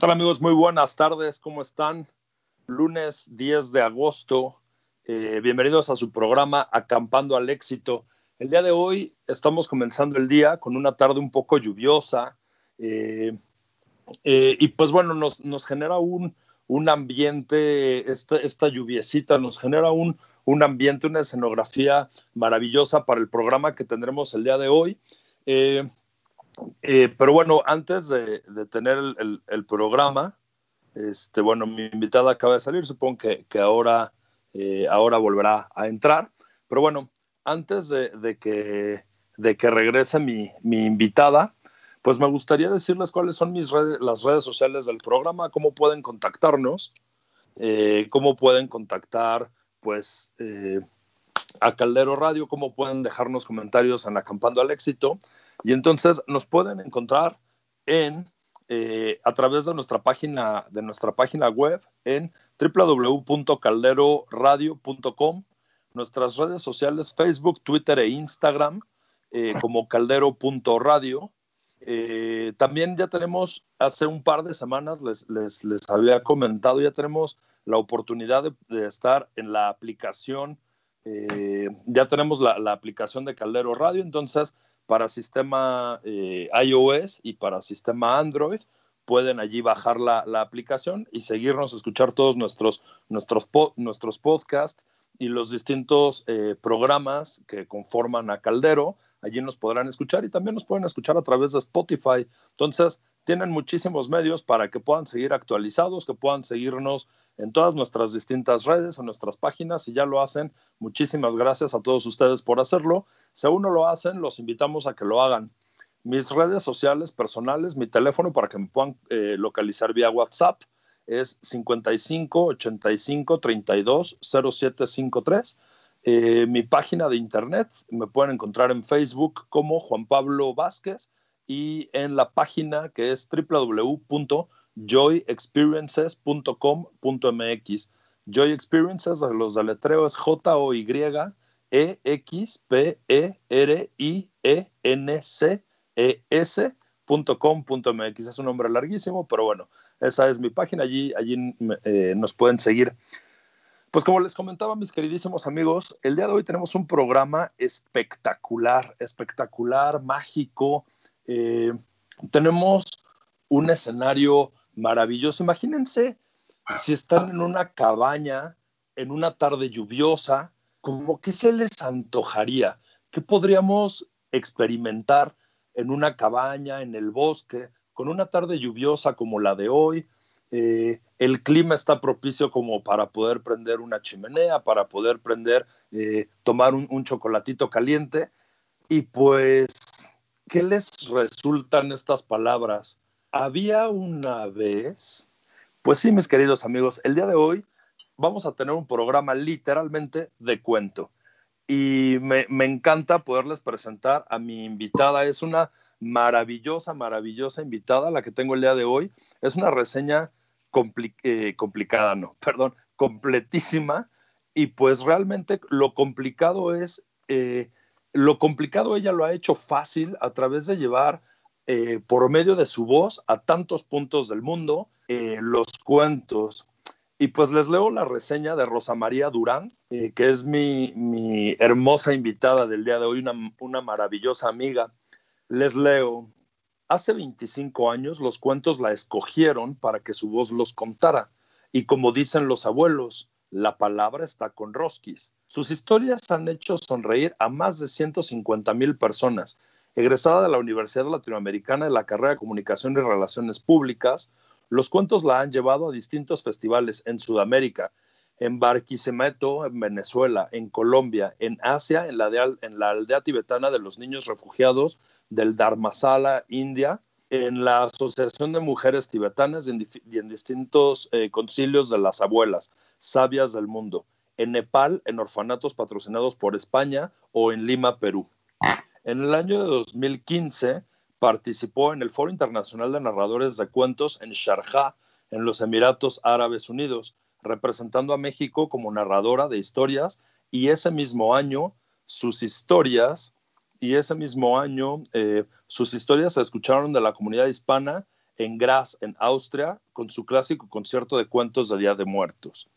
¿Qué tal amigos? Muy buenas tardes, ¿cómo están? Lunes 10 de agosto, eh, bienvenidos a su programa Acampando al Éxito. El día de hoy estamos comenzando el día con una tarde un poco lluviosa eh, eh, y pues bueno, nos, nos genera un, un ambiente, esta, esta, lluviecita nos genera un, un, ambiente, una escenografía maravillosa para el programa que tendremos el día de hoy. Pero bueno, antes de, tener el, programa, este, bueno, mi invitada acaba de salir, supongo que, ahora, eh, ahora volverá a entrar. Pero bueno, antes de, que, de que regrese mi, invitada, pues me gustaría decirles cuáles son mis redes, las redes sociales del programa, cómo pueden contactarnos, eh, cómo pueden contactar, pues, a Caldero Radio, cómo pueden dejarnos comentarios en Acampando al Éxito. Y entonces nos pueden encontrar en, eh, a través de nuestra, página, de nuestra página web en www.calderoradio.com, nuestras redes sociales Facebook, Twitter e Instagram eh, como caldero.radio. Eh, también ya tenemos, hace un par de semanas les, les, les había comentado, ya tenemos la oportunidad de, de estar en la aplicación eh, ya tenemos la, aplicación de Caldero Radio, entonces para sistema eh, iOS y para sistema Android pueden allí bajar la, aplicación y seguirnos, escuchar todos nuestros, nuestros, nuestros podcasts y los distintos eh, programas que conforman a Caldero. Allí nos podrán escuchar y también nos pueden escuchar a través de Spotify. Entonces, tienen muchísimos medios para que puedan seguir actualizados, que puedan seguirnos en todas nuestras distintas redes, en nuestras páginas. Si ya lo hacen, muchísimas gracias a todos ustedes por hacerlo. Si aún no lo hacen, los invitamos a que lo hagan. Mis redes sociales personales, mi teléfono para que me puedan eh, localizar vía WhatsApp es 55 85 32 0753. mi página de internet me pueden encontrar en Facebook como Juan Pablo Vázquez y en la página que es www.joyexperiences.com.mx. Joy Experiences, los deletreos es J-O-Y-E-X-P-E-R-I-E-N-C-E-S.com.mx. Es un nombre larguísimo, pero bueno, esa es mi página. Allí, allí eh, nos pueden seguir. Pues como les comentaba, mis queridísimos amigos, el día de hoy tenemos un programa espectacular, espectacular, mágico, eh, tenemos un escenario maravilloso. Imagínense si están en una cabaña, en una tarde lluviosa, como que se les antojaría? ¿Qué podríamos experimentar en una cabaña, en el bosque, con una tarde lluviosa como la de hoy? Eh, el clima está propicio como para poder prender una chimenea, para poder prender, eh, tomar un chocolatito caliente. Y pues ¿qué les resultan estas palabras? Había una vez, pues sí, mis queridos amigos, el día de hoy vamos a tener un programa literalmente de cuento. Y me, encanta poderles presentar a mi invitada. Es una maravillosa, maravillosa invitada la que tengo el día de hoy. Es una reseña eh, complicada, no, perdón, completísima. Y pues realmente lo complicado es eh, lo complicado ella lo ha hecho fácil a través de llevar eh, por medio de su voz a tantos puntos del mundo los cuentos. Y pues les leo la reseña de Rosa María Durán, eh, que es mi, hermosa invitada del día de hoy, una, una maravillosa amiga. Les leo, hace 25 años los cuentos la escogieron para que su voz los contara. Y como dicen los abuelos, la palabra está con Roskis. Sus historias han hecho sonreír a más de 150 mil personas. Egresada de la Universidad Latinoamericana de la carrera de Comunicación y Relaciones Públicas, los cuentos la han llevado a distintos festivales en Sudamérica, en Barquisimeto, en Venezuela, en Colombia, en Asia, en la, aldea tibetana de los niños refugiados del Dharmasala, India, en la Asociación de Mujeres Tibetanas y en, distintos eh, concilios de las abuelas, sabias del mundo, en Nepal, en orfanatos patrocinados por España o en Lima, Perú. En el año de 2015 participó en el Foro Internacional de Narradores de Cuentos en Sharjah, en los Emiratos Árabes Unidos, representando a México como narradora de historias y ese mismo año sus historias y ese mismo año eh, sus historias se escucharon de la comunidad hispana en Graz, en Austria, con su clásico concierto de cuentos de Día de Muertos.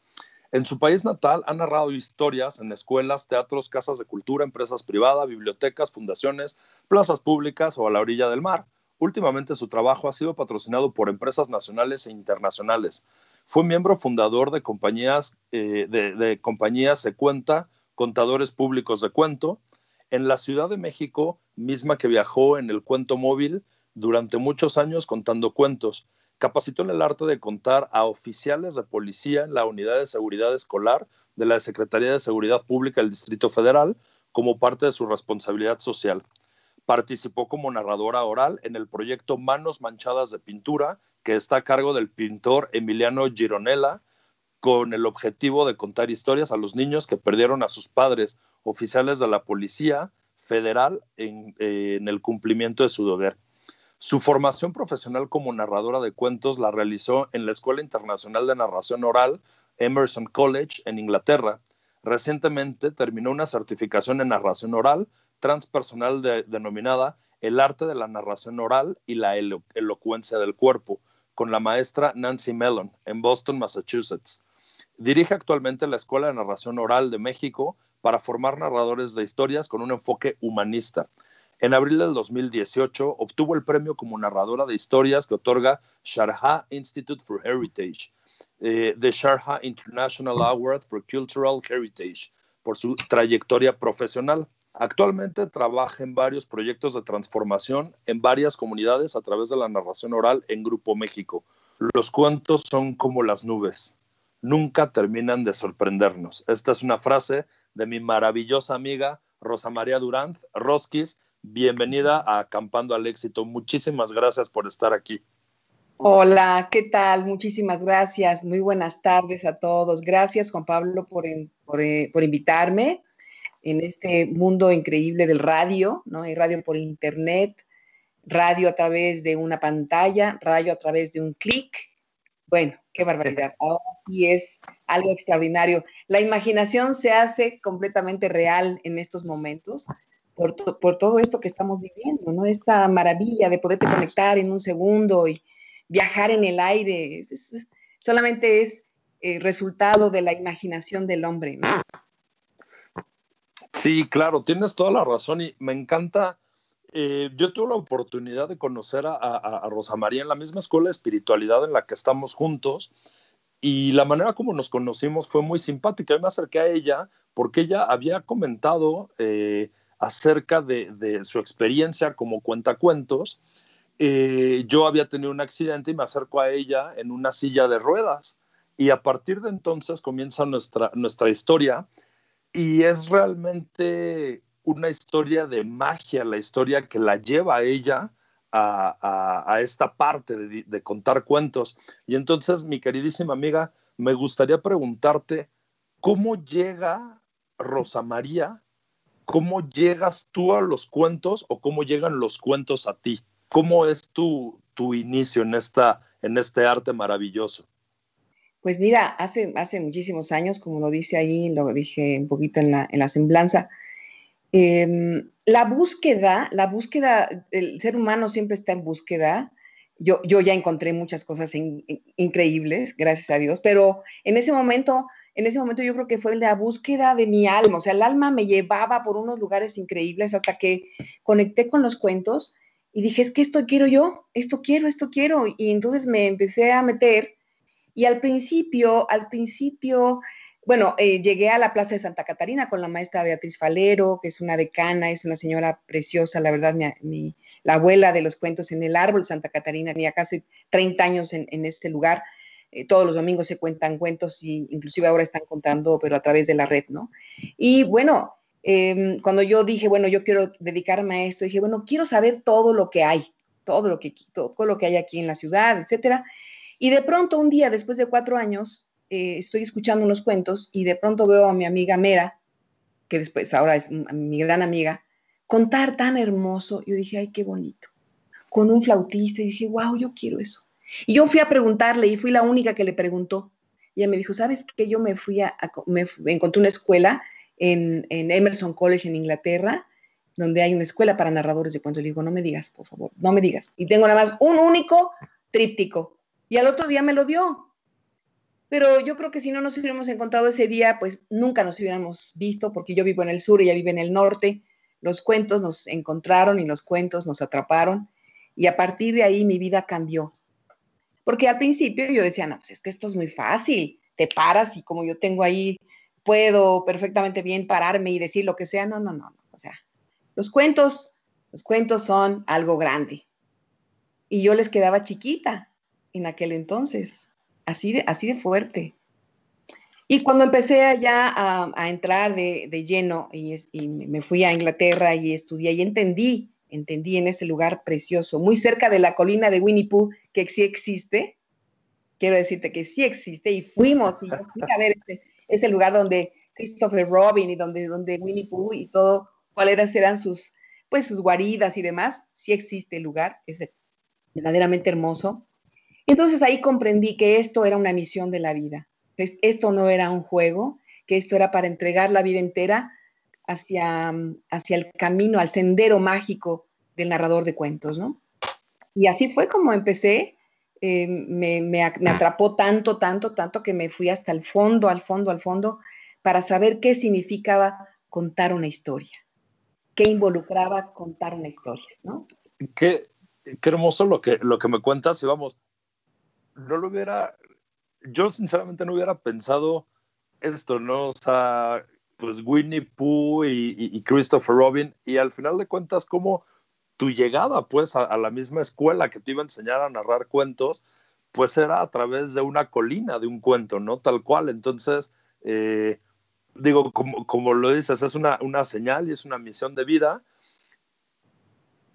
En su país natal ha narrado historias en escuelas, teatros, casas de cultura, empresas privadas, bibliotecas, fundaciones, plazas públicas o a la orilla del mar. Últimamente su trabajo ha sido patrocinado por empresas nacionales e internacionales. Fue miembro fundador de compañías eh, de, de compañías Se Cuenta, Contadores Públicos de Cuento, en la Ciudad de México, misma que viajó en el cuento móvil durante muchos años contando cuentos. Capacitó en el arte de contar a oficiales de policía en la Unidad de Seguridad Escolar de la Secretaría de Seguridad Pública del Distrito Federal como parte de su responsabilidad social. Participó como narradora oral en el proyecto Manos Manchadas de Pintura, que está a cargo del pintor Emiliano Gironella, con el objetivo de contar historias a los niños que perdieron a sus padres, oficiales de la Policía Federal, en, eh, el cumplimiento de su deber. Su formación profesional como narradora de cuentos la realizó en la Escuela Internacional de Narración Oral, Emerson College, en Inglaterra. Recientemente terminó una certificación en narración oral transpersonal denominada El arte de la narración oral y la elocuencia del cuerpo, con la maestra Nancy Mellon, en Boston, Massachusetts. Dirige actualmente la Escuela de Narración Oral de México para formar narradores de historias con un enfoque humanista. En abril del 2018 obtuvo el premio como narradora de historias que otorga Sharjah Institute for Heritage, eh, The Sharjah International Award for Cultural Heritage, por su trayectoria profesional. Actualmente trabaja en varios proyectos de transformación en varias comunidades a través de la narración oral en Grupo México. Los cuentos son como las nubes, nunca terminan de sorprendernos. Esta es una frase de mi maravillosa amiga Rosa María Durán, Roskis, bienvenida a Acampando al Éxito. Muchísimas gracias por estar aquí. Hola, ¿qué tal? Muchísimas gracias. Muy buenas tardes a todos. Gracias, Juan Pablo, por, por, eh, por invitarme en este mundo increíble del radio, ¿no? Hay radio por internet, radio a través de una pantalla, radio a través de un clic. Bueno, qué barbaridad. Ahora sí es algo extraordinario. La imaginación se hace completamente real en estos momentos por, todo esto que estamos viviendo, ¿no? Esta maravilla de poderte conectar en un segundo y viajar en el aire, solamente es el resultado de la imaginación del hombre, ¿no? Sí, claro, tienes toda la razón y me encanta. Eh, yo tuve la oportunidad de conocer a, a, Rosa María en la misma escuela de espiritualidad en la que estamos juntos y la manera como nos conocimos fue muy simpática. Yo me acerqué a ella porque ella había comentado eh, acerca de, su experiencia como cuentacuentos. Eh, yo había tenido un accidente y me acerco a ella en una silla de ruedas. Y a partir de entonces comienza nuestra, nuestra historia y es realmente una historia de magia, la historia que la lleva a ella a, esta parte de, de, contar cuentos. Y entonces, mi queridísima amiga, me gustaría preguntarte, ¿cómo llega Rosa María ¿cómo llegas tú a los cuentos o cómo llegan los cuentos a ti? ¿Cómo es tu, tu inicio en, esta, en este arte maravilloso? Pues mira, hace, hace muchísimos años, como lo dice ahí, lo dije un poquito en la, en la semblanza, em, la búsqueda, la búsqueda, el ser humano siempre está en búsqueda. Yo, yo ya encontré muchas cosas increíbles, gracias a Dios, pero en ese momento en ese momento yo creo que fue la búsqueda de mi alma, o sea, el alma me llevaba por unos lugares increíbles hasta que conecté con los cuentos y dije, es que esto quiero yo, esto quiero, esto quiero. Y entonces me empecé a meter y al principio, al principio, bueno, eh, llegué a la Plaza de Santa Catarina con la maestra Beatriz Falero, que es una decana, es una señora preciosa, la verdad, mi, la abuela de los cuentos en el árbol Santa Catarina, tenía casi 30 años en, en este lugar. Eh, todos los domingos se cuentan cuentos y inclusive ahora están contando, pero a través de la red, ¿no? Y bueno, em, cuando yo dije, bueno, yo quiero dedicarme a esto, dije, bueno, quiero saber todo lo que hay, todo lo que, todo, lo que hay aquí en la ciudad, etcétera. Y de pronto, un día, después de cuatro años, eh, estoy escuchando unos cuentos y de pronto veo a mi amiga Mera, que después ahora es mi gran amiga, contar tan hermoso. Yo dije, ay, qué bonito. Con un flautista y dije, wow, yo quiero eso. Y yo fui a preguntarle y fui la única que le preguntó. Y ella me dijo, ¿sabes qué? Yo me fui a, me, encontré una escuela en, Emerson College en Inglaterra, donde hay una escuela para narradores de cuentos. Le digo, no me digas, por favor, no me digas. Y tengo nada más un único tríptico. Y al otro día me lo dio. Pero yo creo que si no nos hubiéramos encontrado ese día, pues nunca nos hubiéramos visto, porque yo vivo en el sur y ella vive en el norte. Los cuentos nos encontraron y los cuentos nos atraparon. Y a partir de ahí mi vida cambió. Porque al principio yo decía, no, pues es que esto es muy fácil. Te paras y como yo tengo ahí, puedo perfectamente bien pararme y decir lo que sea. No, no, no. O sea, los cuentos, los cuentos son algo grande. Y yo les quedaba chiquita en aquel entonces así de, así de fuerte. Y cuando empecé ya a, entrar de, lleno y, me fui a Inglaterra y estudié y entendí, entendí en ese lugar precioso, muy cerca de la colina de Winnie Pooh, que sí existe, quiero decirte que sí existe, y fuimos y fui a ver ese, lugar donde Christopher Robin y donde, donde Winnie Pooh y todo, cuáles eran sus, pues sus guaridas y demás, sí existe el lugar, es verdaderamente hermoso. Entonces ahí comprendí que esto era una misión de la vida. esto no era un juego, que esto era para entregar la vida entera hacia, hacia el camino, al sendero mágico del narrador de cuentos, ¿no? Y así fue como empecé. Eh, me, me, atrapó tanto, tanto, tanto que me fui hasta el fondo, al fondo, al fondo, para saber qué significaba contar una historia, qué involucraba contar una historia, ¿no? Qué, qué hermoso lo que, lo que me cuentas y vamos, no lo hubiera, yo sinceramente no hubiera pensado esto, ¿no? O sea, pues Winnie Pooh y, Christopher Robin, y al final de cuentas, como tu llegada, pues, a, la misma escuela que te iba a enseñar a narrar cuentos, pues era a través de una colina de un cuento, ¿no? Tal cual. Entonces, eh, digo, como, como, lo dices, es una, una señal y es una misión de vida.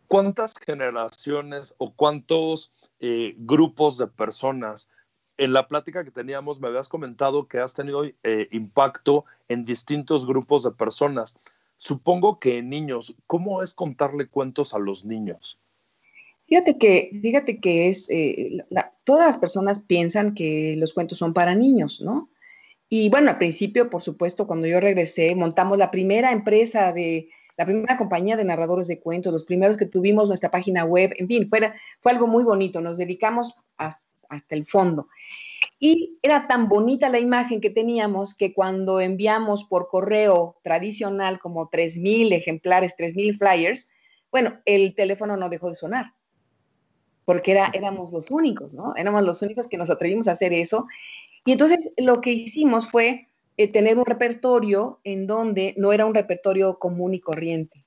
¿Cuántas generaciones o cuántos eh, grupos de personas. En la plática que teníamos me habías comentado que has tenido eh, impacto en distintos grupos de personas. Supongo que en niños, ¿cómo es contarle cuentos a los niños? Fíjate que, fíjate que es, eh, todas las personas piensan que los cuentos son para niños, ¿no? Y bueno, al principio, por supuesto, cuando yo regresé, montamos la primera empresa de, la primera compañía de narradores de cuentos, los primeros que tuvimos nuestra página web, en fin, fue, fue algo muy bonito, nos dedicamos hasta, hasta el fondo. Y era tan bonita la imagen que teníamos que cuando enviamos por correo tradicional como 3.000 ejemplares, 3.000 flyers, bueno, el teléfono no dejó de sonar, porque era, éramos los únicos, ¿no? Éramos los únicos que nos atrevimos a hacer eso. Y entonces lo que hicimos fue eh, tener un repertorio en donde no era un repertorio común y corriente.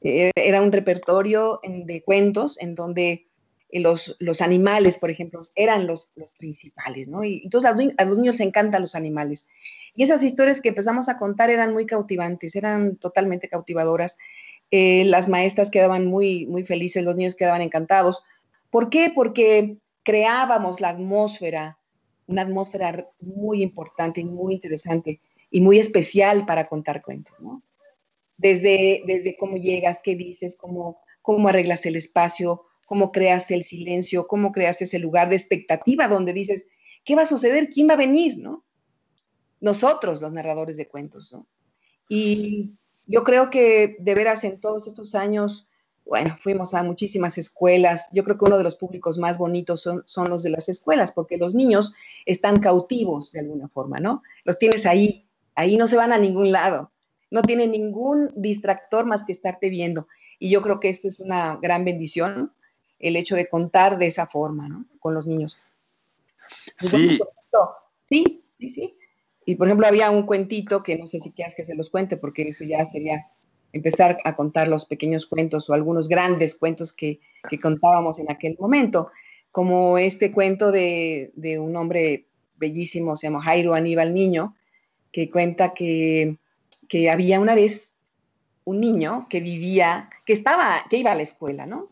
Eh, era un repertorio de cuentos en donde los, los, animales, por ejemplo, eran los, los principales, ¿no? Y entonces a los, niños se encantan los animales. Y esas historias que empezamos a contar eran muy cautivantes, eran totalmente cautivadoras. las maestras quedaban muy, muy felices, los niños quedaban encantados. ¿Por qué? Porque creábamos la atmósfera una atmósfera muy importante y muy interesante y muy especial para contar cuentos, ¿no? Desde, desde cómo llegas, qué dices, cómo, cómo arreglas el espacio, cómo creas el silencio, cómo creas ese lugar de expectativa donde dices, ¿qué va a suceder? ¿Quién va a venir? ¿no? Nosotros, los narradores de cuentos. ¿no? Y yo creo que de veras en todos estos años bueno, fuimos a muchísimas escuelas. Yo creo que uno de los públicos más bonitos son, los de las escuelas, porque los niños están cautivos de alguna forma, ¿no? Los tienes ahí, ahí no se van a ningún lado, no tienen ningún distractor más que estarte viendo. Y yo creo que esto es una gran bendición, el hecho de contar de esa forma, ¿no? Con los niños. Sí. sí, sí, sí. Y por ejemplo, había un cuentito que no sé si quieras que se los cuente, porque eso ya sería empezar a contar los pequeños cuentos o algunos grandes cuentos que, contábamos en aquel momento, como este cuento de, un hombre bellísimo, se llama Jairo Aníbal Niño, que cuenta que, había una vez un niño que vivía, que estaba, que iba a la escuela, ¿no?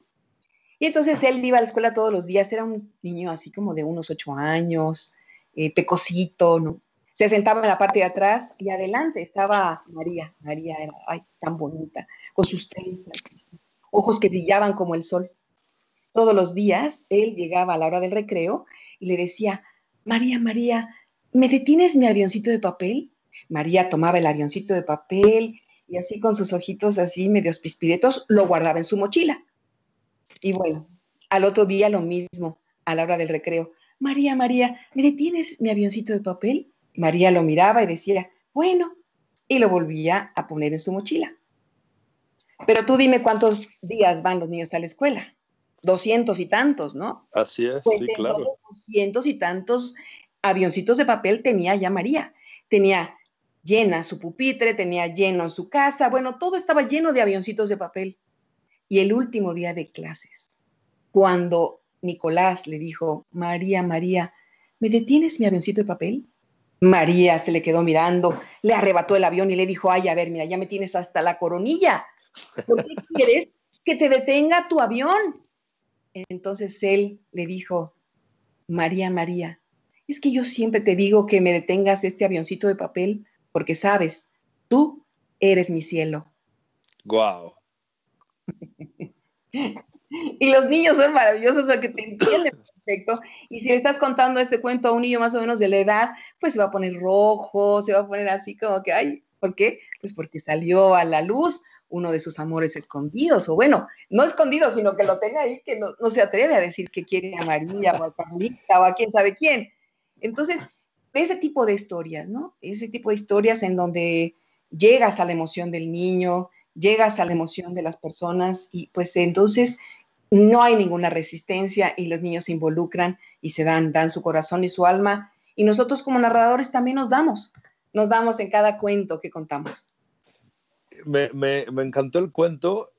Y entonces él iba a la escuela todos los días, era un niño así como de unos ocho años, eh, pecosito, ¿no? se sentaba en la parte de atrás y adelante estaba María. María era ay, tan bonita, con sus trenzas, ojos que brillaban como el sol. Todos los días él llegaba a la hora del recreo y le decía, María, María, ¿me detienes mi avioncito de papel? María tomaba el avioncito de papel y así con sus ojitos así medios pispiretos lo guardaba en su mochila. Y bueno, al otro día lo mismo. a la hora del recreo, María, María, ¿me detienes mi avioncito de papel? María lo miraba y decía, bueno, y lo volvía a poner en su mochila. Pero tú dime cuántos días van los niños a la escuela. Doscientos y tantos, ¿no? Así es, Pues sí, claro. Doscientos y tantos avioncitos de papel tenía ya María. Tenía llena su pupitre, tenía lleno su casa, bueno, todo estaba lleno de avioncitos de papel. Y el último día de clases, cuando Nicolás le dijo, María, María, ¿me detienes mi avioncito de papel? María se le quedó mirando, le arrebató el avión y le dijo, ay, a ver, mira, ya me tienes hasta la coronilla. ¿Por qué quieres que te detenga tu avión? Entonces él le dijo, María, María, es que yo siempre te digo que me detengas este avioncito de papel porque sabes, tú eres mi cielo. Guau. Y los niños son maravillosos porque te entienden perfecto. Y si le estás contando este cuento a un niño más o menos de la edad, pues se va a poner rojo, se va a poner así como que, ay, ¿por qué? Pues porque salió a la luz uno de sus amores escondidos, o bueno, no escondidos, sino que lo tenga ahí, que no, no se atreve a decir que quiere a María o a Carlita o a quién sabe quién. Entonces, ese tipo de historias, ¿no? Ese tipo de historias en donde llegas a la emoción del niño, llegas a la emoción de las personas y pues entonces no hay ninguna resistencia y los niños se involucran y se dan, dan su corazón y su alma y nosotros como narradores también nos damos, nos damos en cada cuento que contamos. Me, me, me encantó el cuento.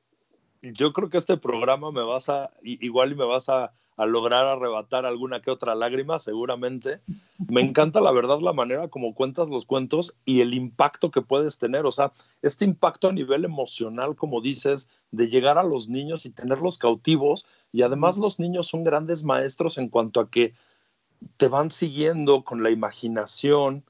Yo creo que este programa me vas a, igual y me vas a, a lograr arrebatar alguna que otra lágrima, seguramente. Me encanta la verdad la manera como cuentas los cuentos y el impacto que puedes tener. O sea, este impacto a nivel emocional, como dices, de llegar a los niños y tenerlos cautivos. Y además los niños son grandes maestros en cuanto a que te van siguiendo con la imaginación,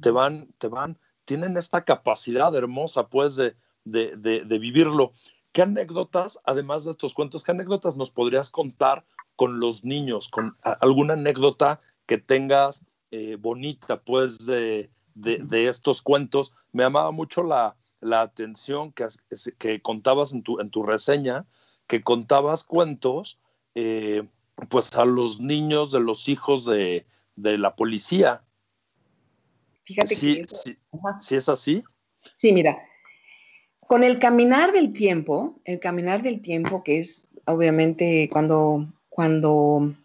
te van, te van, tienen esta capacidad hermosa, pues, de, de, de, de vivirlo. ¿Qué anécdotas, además de estos cuentos, qué anécdotas nos podrías contar con los niños, con alguna anécdota que tengas eh, bonita, pues, de, de, de, estos cuentos? Me llamaba mucho la, la atención que, que, contabas en tu, en tu reseña, que contabas cuentos, eh, pues, a los niños de los hijos de, de la policía. Fíjate sí, que... Sí, ¿Sí es así? Sí, mira, con el caminar del tiempo, el caminar del tiempo, que es obviamente cuando, cuando,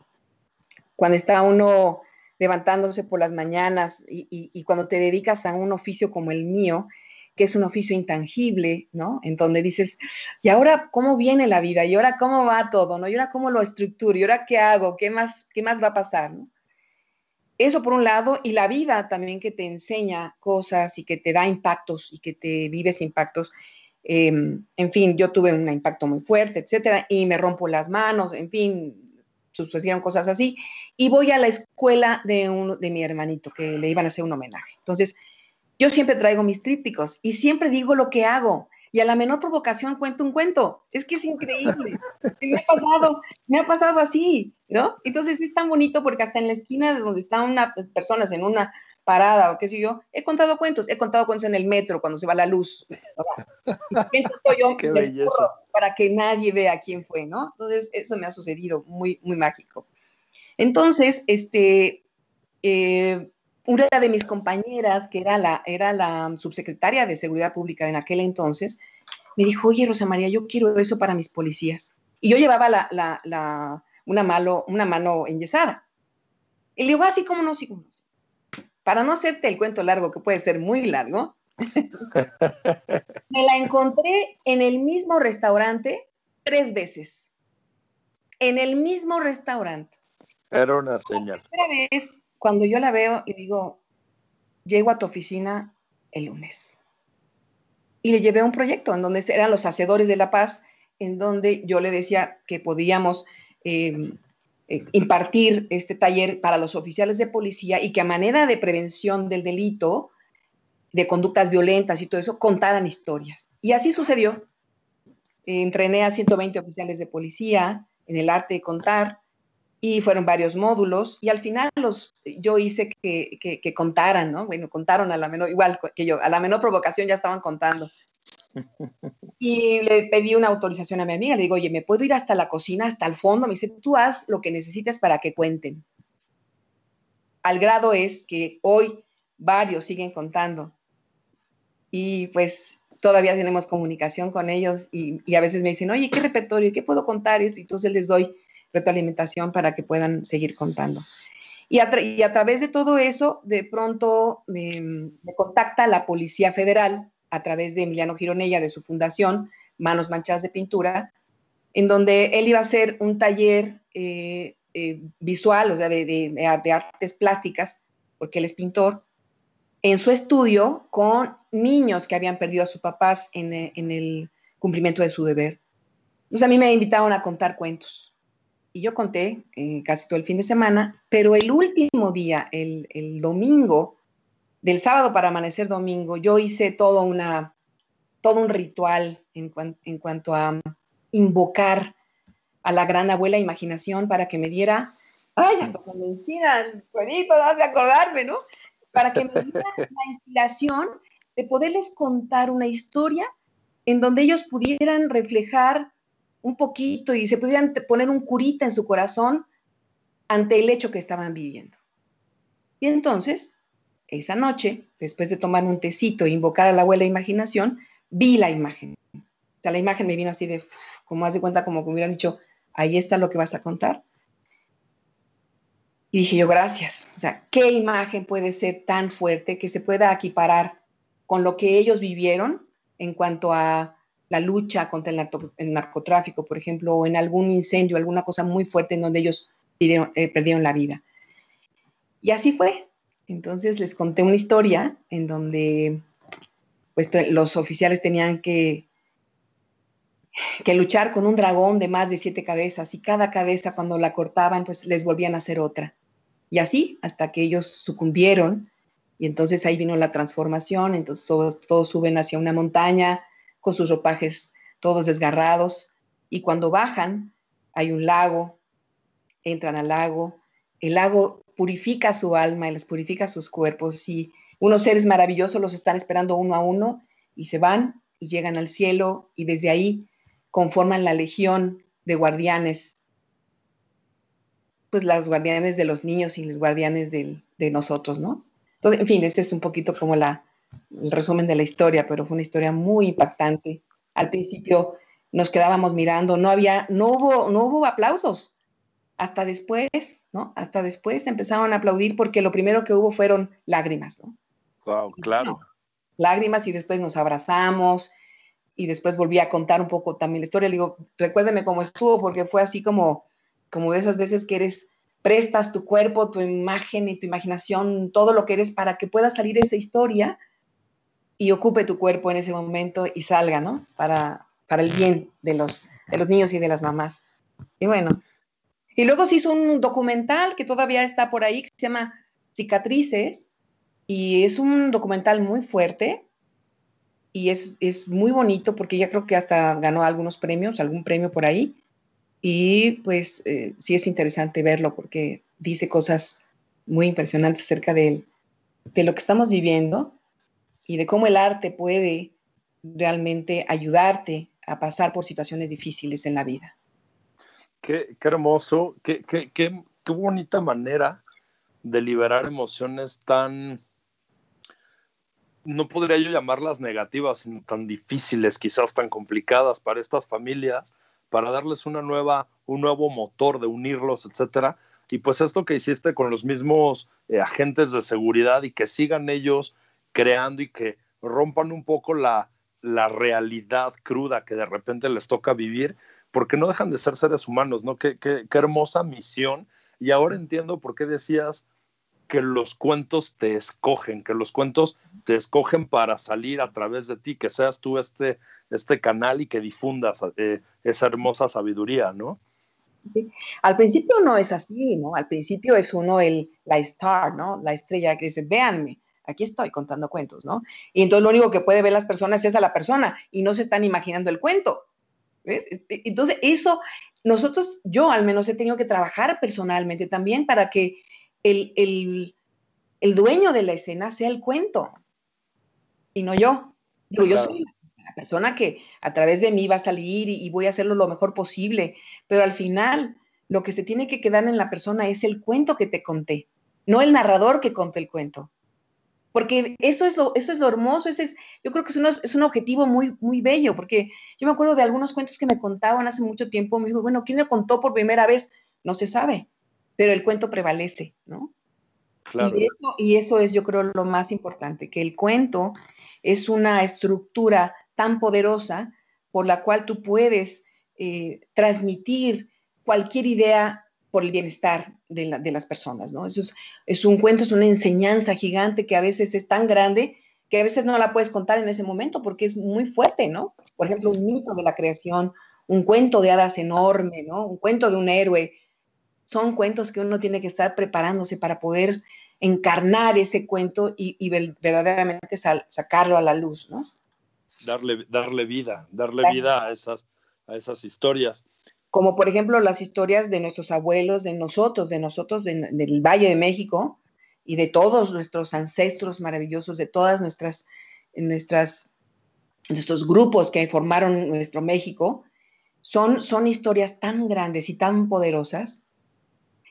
cuando está uno levantándose por las mañanas y, cuando te dedicas a un oficio como el mío, que es un oficio intangible, ¿no? En donde dices, ¿y ahora cómo viene la vida? ¿Y ahora cómo va todo? ¿No? ¿Y ahora cómo lo estructuro? ¿Y ahora qué hago? ¿Qué más, qué más va a pasar? ¿no? Eso por un lado, y la vida también que te enseña cosas y que te da impactos y que te vives impactos. Eh, en fin, yo tuve un impacto muy fuerte, etcétera, y me rompo las manos, en fin, sucedieron cosas así. Y voy a la escuela de, un, de mi hermanito, que le iban a hacer un homenaje. Entonces, yo siempre traigo mis trípticos y siempre digo lo que hago. Y a la menor provocación cuento un cuento. Es que es increíble. me ha pasado, me ha pasado así, ¿no? Entonces es tan bonito porque hasta en la esquina de donde están unas personas en una parada o qué sé yo, he contado cuentos, he contado cuentos en el metro cuando se va la luz. yo qué belleza. Para que nadie vea quién fue, ¿no? Entonces eso me ha sucedido muy, muy mágico. Entonces, este, eh, una de mis compañeras, que era la, era la subsecretaria de Seguridad Pública en aquel entonces, me dijo, oye, Rosa María, yo quiero eso para mis policías. Y yo llevaba la, la, la, una, malo, una mano enyesada. Y le digo, así ah, como no, sí, como no. Para no hacerte el cuento largo, que puede ser muy largo, me la encontré en el mismo restaurante tres veces. En el mismo restaurante. Era una señal. La primera vez cuando yo la veo y digo, llego a tu oficina el lunes. Y le llevé un proyecto en donde eran los hacedores de la paz, en donde yo le decía que podíamos eh, eh, impartir este taller para los oficiales de policía y que a manera de prevención del delito, de conductas violentas y todo eso, contaran historias. Y así sucedió. Entrené a 120 oficiales de policía en el arte de contar, y fueron varios módulos y al final los, yo hice que, que, que, contaran, ¿no? Bueno, contaron a la menor, igual que yo, a la menor provocación ya estaban contando. Y le pedí una autorización a mi amiga. Le digo, oye, ¿me puedo ir hasta la cocina, hasta el fondo? Me dice, tú haz lo que necesites para que cuenten. Al grado es que hoy varios siguen contando. Y pues todavía tenemos comunicación con ellos y, a veces me dicen, oye, ¿qué repertorio? ¿Qué puedo contar? Y entonces les doy retroalimentación para que puedan seguir contando. Y a, y a través de todo eso, de pronto me, contacta la Policía Federal a través de Emiliano Gironella, de su fundación, Manos Manchadas de Pintura, en donde él iba a hacer un taller eh, eh, visual, o sea, de, de, artes plásticas, porque él es pintor, en su estudio con niños que habían perdido a sus papás en, en el cumplimiento de su deber. Entonces a mí me invitaron a contar cuentos y yo conté eh, casi todo el fin de semana, pero el último día, el, el, domingo, del sábado para amanecer domingo, yo hice todo, una, todo un ritual en, en cuanto a invocar a la gran abuela imaginación para que me diera, ay, hasta se me enchina cuerito, de acordarme, ¿no? Para que me diera la inspiración de poderles contar una historia en donde ellos pudieran reflejar un poquito y se pudieran poner un curita en su corazón ante el hecho que estaban viviendo. Y entonces, esa noche, después de tomar un tecito e invocar a la abuela imaginación, vi la imagen. O sea, la imagen me vino así de, como hace cuenta, como me hubieran dicho, ahí está lo que vas a contar. Y dije yo, gracias. O sea, ¿qué imagen puede ser tan fuerte que se pueda equiparar con lo que ellos vivieron en cuanto a la lucha contra el, narcotráfico, por ejemplo, o en algún incendio, alguna cosa muy fuerte en donde ellos eh, perdieron la vida. Y así fue. Entonces les conté una historia en donde pues, los oficiales tenían que, luchar con un dragón de más de siete cabezas y cada cabeza cuando la cortaban pues les volvían a hacer otra. Y así hasta que ellos sucumbieron y entonces ahí vino la transformación, entonces todos suben hacia una montaña, con sus ropajes todos desgarrados, y cuando bajan hay un lago, entran al lago, el lago purifica su alma y les purifica sus cuerpos, y unos seres maravillosos los están esperando uno a uno, y se van y llegan al cielo, y desde ahí conforman la legión de guardianes, pues las guardianes de los niños y los guardianes de nosotros, ¿no? Entonces, en fin, ese es un poquito como la, el resumen de la historia, pero fue una historia muy impactante. Al principio nos quedábamos mirando, no había, no hubo, no hubo aplausos. Hasta después, ¿no? Hasta después empezaron a aplaudir porque lo primero que hubo fueron lágrimas, ¿no? Wow, claro. Lágrimas y después nos abrazamos y después volví a contar un poco también la historia. Le digo, recuérdeme cómo estuvo porque fue así como, como de esas veces que eres prestas tu cuerpo, tu imagen y tu imaginación, todo lo que eres para que pueda salir esa historia y ocupe tu cuerpo en ese momento y salga, ¿no? Para, para el bien de los, de los niños y de las mamás. Y bueno, y luego se hizo un documental que todavía está por ahí, que se llama Cicatrices, y es un documental muy fuerte y es, es muy bonito porque ya creo que hasta ganó algunos premios, algún premio por ahí. Y pues eh, sí es interesante verlo porque dice cosas muy impresionantes acerca de, de lo que estamos viviendo y de cómo el arte puede realmente ayudarte a pasar por situaciones difíciles en la vida. Qué, hermoso, qué, qué, qué, bonita manera de liberar emociones tan, no podría yo llamarlas negativas, sino tan difíciles, quizás tan complicadas para estas familias, para darles una nueva, un nuevo motor de unirlos, etcétera. Y pues esto que hiciste con los mismos eh, agentes de seguridad y que sigan ellos creando y que rompan un poco la, realidad cruda que de repente les toca vivir, porque no dejan de ser seres humanos, ¿no? Qué, qué, hermosa misión. Y ahora entiendo por qué decías que los cuentos te escogen, que los cuentos te escogen para salir a través de ti, que seas tú este, este canal y que difundas eh, esa hermosa sabiduría, ¿no? Al principio no es así, ¿no? Al principio es uno el, la star, ¿no? La estrella que dice, véanme, aquí estoy contando cuentos, ¿no? Y entonces lo único que puede ver las personas es a la persona y no se están imaginando el cuento. ¿ves? Este, entonces eso, nosotros, yo al menos he tenido que trabajar personalmente también para que el, el, dueño de la escena sea el cuento y no yo. Digo, yo soy la persona que a través de mí va a salir y, voy a hacerlo lo mejor posible, pero al final lo que se tiene que quedar en la persona es el cuento que te conté, no el narrador que contó el cuento. Porque eso es lo, eso es lo hermoso, ese es, yo creo que es un, es un objetivo muy, muy bello, porque yo me acuerdo de algunos cuentos que me contaban hace mucho tiempo, me dijo, bueno, ¿quién lo contó por primera vez? No se sabe, pero el cuento prevalece, ¿no? Claro. Y, eso, y eso es, yo creo, lo más importante, que el cuento es una estructura tan poderosa por la cual tú puedes eh, transmitir cualquier idea por el bienestar de, las personas, ¿no? Eso es, un cuento, es una enseñanza gigante que a veces es tan grande que a veces no la puedes contar en ese momento porque es muy fuerte, ¿no? Por ejemplo, un mito de la creación, un cuento de hadas enorme, ¿no? Un cuento de un héroe. Son cuentos que uno tiene que estar preparándose para poder encarnar ese cuento y, verdaderamente sacarlo a la luz, ¿no? darle, darle vida, darle vida a esas, a esas historias. Como por ejemplo las historias de nuestros abuelos, de nosotros, de nosotros del Valle de México y de todos nuestros ancestros maravillosos, de todas nuestras, nuestros grupos que formaron nuestro México, son, son historias tan grandes y tan poderosas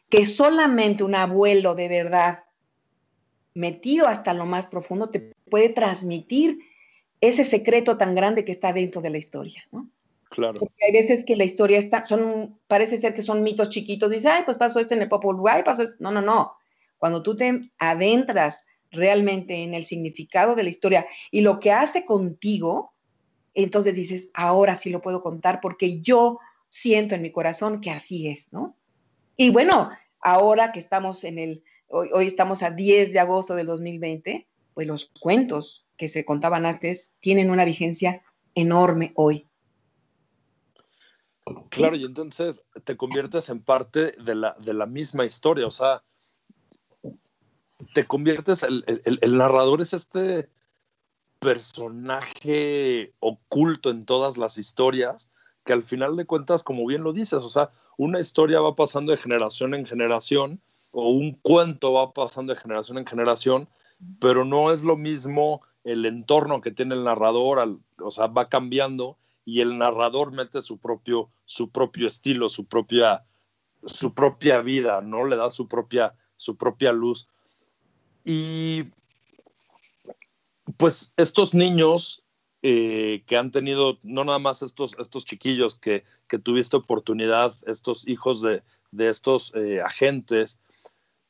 que solamente un abuelo de verdad metido hasta lo más profundo te puede transmitir ese secreto tan grande que está dentro de la historia, ¿no? Claro. Porque hay veces que la historia está, son, parece ser que son mitos chiquitos, dice, ay, pues pasó esto en el Popol Vuh, pasó esto. No, no, no. Cuando tú te adentras realmente en el significado de la historia y lo que hace contigo, entonces dices, ahora sí lo puedo contar porque yo siento en mi corazón que así es, ¿no? Y bueno, ahora que estamos en el, hoy, hoy estamos a 10 de agosto del 2020, pues los cuentos que se contaban antes tienen una vigencia enorme hoy. Claro, y entonces te conviertes en parte de la, de la misma historia, o sea, te conviertes, el, el, narrador es este personaje oculto en todas las historias, que al final de cuentas, como bien lo dices, o sea, una historia va pasando de generación en generación, o un cuento va pasando de generación en generación, pero no es lo mismo el entorno que tiene el narrador, o sea, va cambiando y el narrador mete su propio, su propio estilo, su propia, su propia vida, ¿no? Le da su propia, su propia luz. Y pues estos niños eh, que han tenido, no nada más estos, estos chiquillos que, que tuviste oportunidad, estos hijos de, de estos eh, agentes,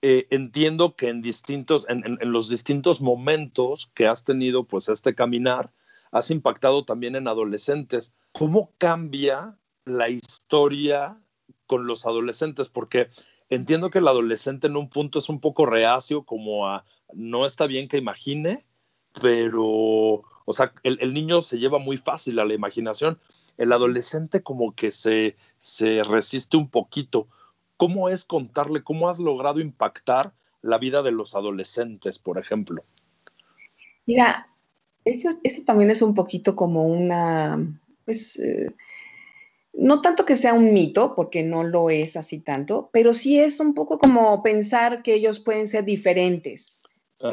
eh, entiendo que en distintos, en, los distintos momentos que has tenido, pues este caminar, has impactado también en adolescentes. ¿Cómo cambia la historia con los adolescentes? Porque entiendo que el adolescente en un punto es un poco reacio, como a no está bien que imagine, pero, o sea, el, niño se lleva muy fácil a la imaginación. El adolescente como que se, se resiste un poquito. ¿Cómo es contarle, cómo has logrado impactar la vida de los adolescentes, por ejemplo? Mira, eso, también es un poquito como una, pues, eh, no tanto que sea un mito, porque no lo es así tanto, pero sí es un poco como pensar que ellos pueden ser diferentes.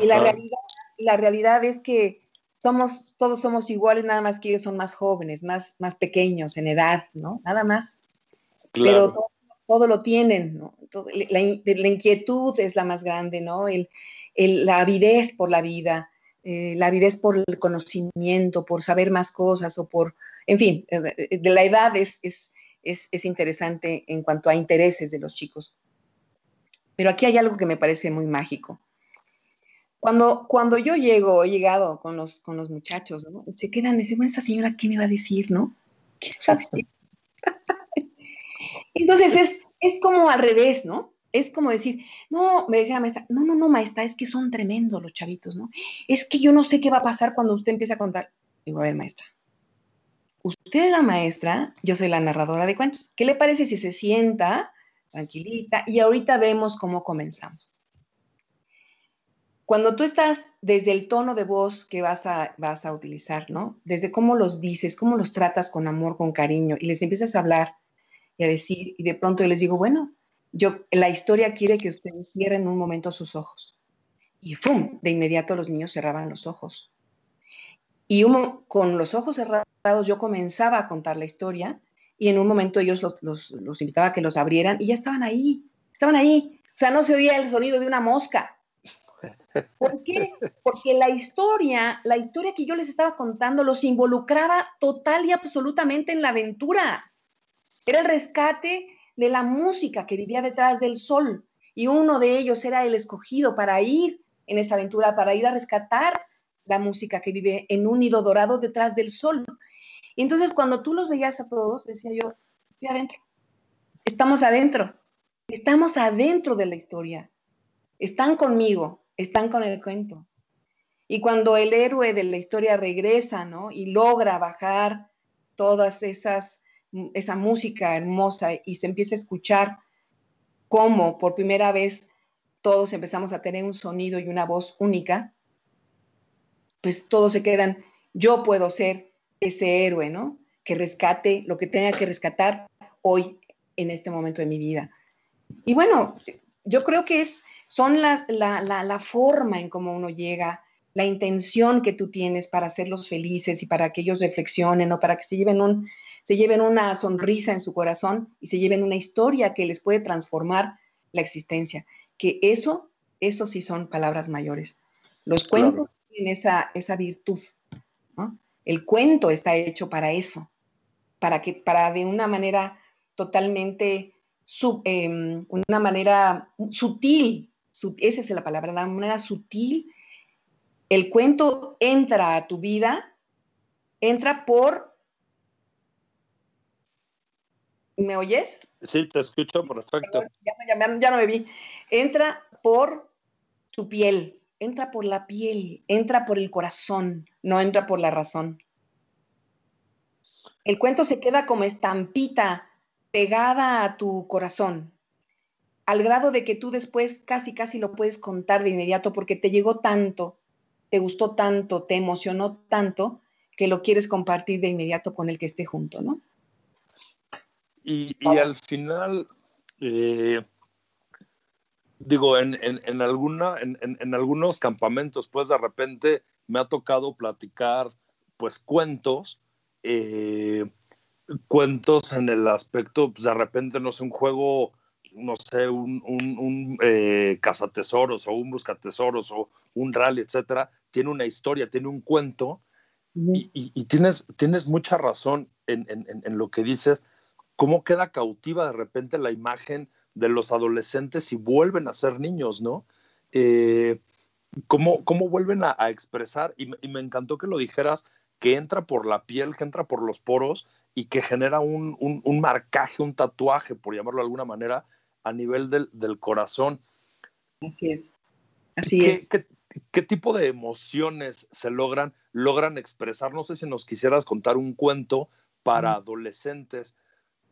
Y la realidad, la realidad es que somos, todos somos iguales, nada más que ellos son más jóvenes, más, más pequeños en edad, ¿no? Nada más. Claro. Pero todo lo tienen, ¿no? la, inquietud es la más grande, ¿no? El, la avidez por la vida, eh, la avidez por el conocimiento, por saber más cosas o por, en fin, eh, de, la edad es, es, es, interesante en cuanto a intereses de los chicos. Pero aquí hay algo que me parece muy mágico. Cuando, cuando yo llego, he llegado con los, con los muchachos, ¿no? se quedan dicen, bueno, esa señora, ¿qué me va a decir, no? ¿Qué está diciendo? Entonces es, es como al revés, ¿no? Es como decir, no, me decía la maestra, no, no, no, maestra, es que son tremendos los chavitos, ¿no? Es que yo no sé qué va a pasar cuando usted empiece a contar. Digo, a ver, maestra, usted es la maestra, yo soy la narradora de cuentos. ¿Qué le parece si se sienta tranquilita y ahorita vemos cómo comenzamos? Cuando tú estás desde el tono de voz que vas a, vas a utilizar, ¿no? Desde cómo los dices, cómo los tratas con amor, con cariño, y les empiezas a hablar y a decir, y de pronto yo les digo, bueno, yo, la historia quiere que ustedes cierren un momento sus ojos. Y ¡fum! De inmediato los niños cerraban los ojos. Y con los ojos cerrados yo comenzaba a contar la historia y en un momento ellos los, los invitaba a que los abrieran y ya estaban ahí, estaban ahí. O sea, no se oía el sonido de una mosca. ¿Por qué? Porque la historia, la historia que yo les estaba contando los involucraba total y absolutamente en la aventura. Era el rescate de la música que vivía detrás del sol y uno de ellos era el escogido para ir en esa aventura, para ir a rescatar la música que vive en un nido dorado detrás del sol. Y entonces cuando tú los veías a todos, decía yo, estoy adentro, estamos adentro, estamos adentro de la historia, están conmigo, están con el cuento. Y cuando el héroe de la historia regresa, ¿no? Y logra bajar todas esas, esa música hermosa y se empieza a escuchar cómo por primera vez todos empezamos a tener un sonido y una voz única, pues todos se quedan, yo puedo ser ese héroe, ¿no? Que rescate lo que tenga que rescatar hoy en este momento de mi vida. Y bueno, yo creo que es, son las, la, la, la forma en cómo uno llega, la intención que tú tienes para hacerlos felices y para que ellos reflexionen o para que se lleven, un, se lleven una sonrisa en su corazón y se lleven una historia que les puede transformar la existencia. Que eso, eso sí son palabras mayores. Los cuentos tienen esa, esa virtud. El cuento está hecho para eso, para que, para de una manera totalmente, sub, em, una manera sutil esa es la palabra, la manera sutil, el cuento entra a tu vida, entra por... ¿Me oyes? Sí, te escucho, perfecto. Ya, ya no me vi. Entra por tu piel, entra por la piel, entra por el corazón, no entra por la razón. El cuento se queda como estampita pegada a tu corazón al grado de que tú después casi, casi lo puedes contar de inmediato porque te llegó tanto, te gustó tanto, te emocionó tanto, que lo quieres compartir de inmediato con el que esté junto, ¿no? Y, al final, eh, digo, en, alguna, en, algunos campamentos, pues de repente me ha tocado platicar, pues cuentos, eh, cuentos en el aspecto, pues de repente, no sé, un juego no sé, un, un, eh, cazatesoros o un buscatesoros o un rally, etcétera, tiene una historia, tiene un cuento y, tienes, tienes mucha razón en, lo que dices, cómo queda cautiva de repente la imagen de los adolescentes y vuelven a ser niños, ¿no? Eh, cómo, vuelven a, expresar, y, me encantó que lo dijeras, que entra por la piel, que entra por los poros y que genera un, un, marcaje, un tatuaje, por llamarlo de alguna manera, a nivel del, del corazón. Así es. Así es. ¿qué, tipo de emociones se logran, logran expresar? No sé si nos quisieras contar un cuento para adolescentes.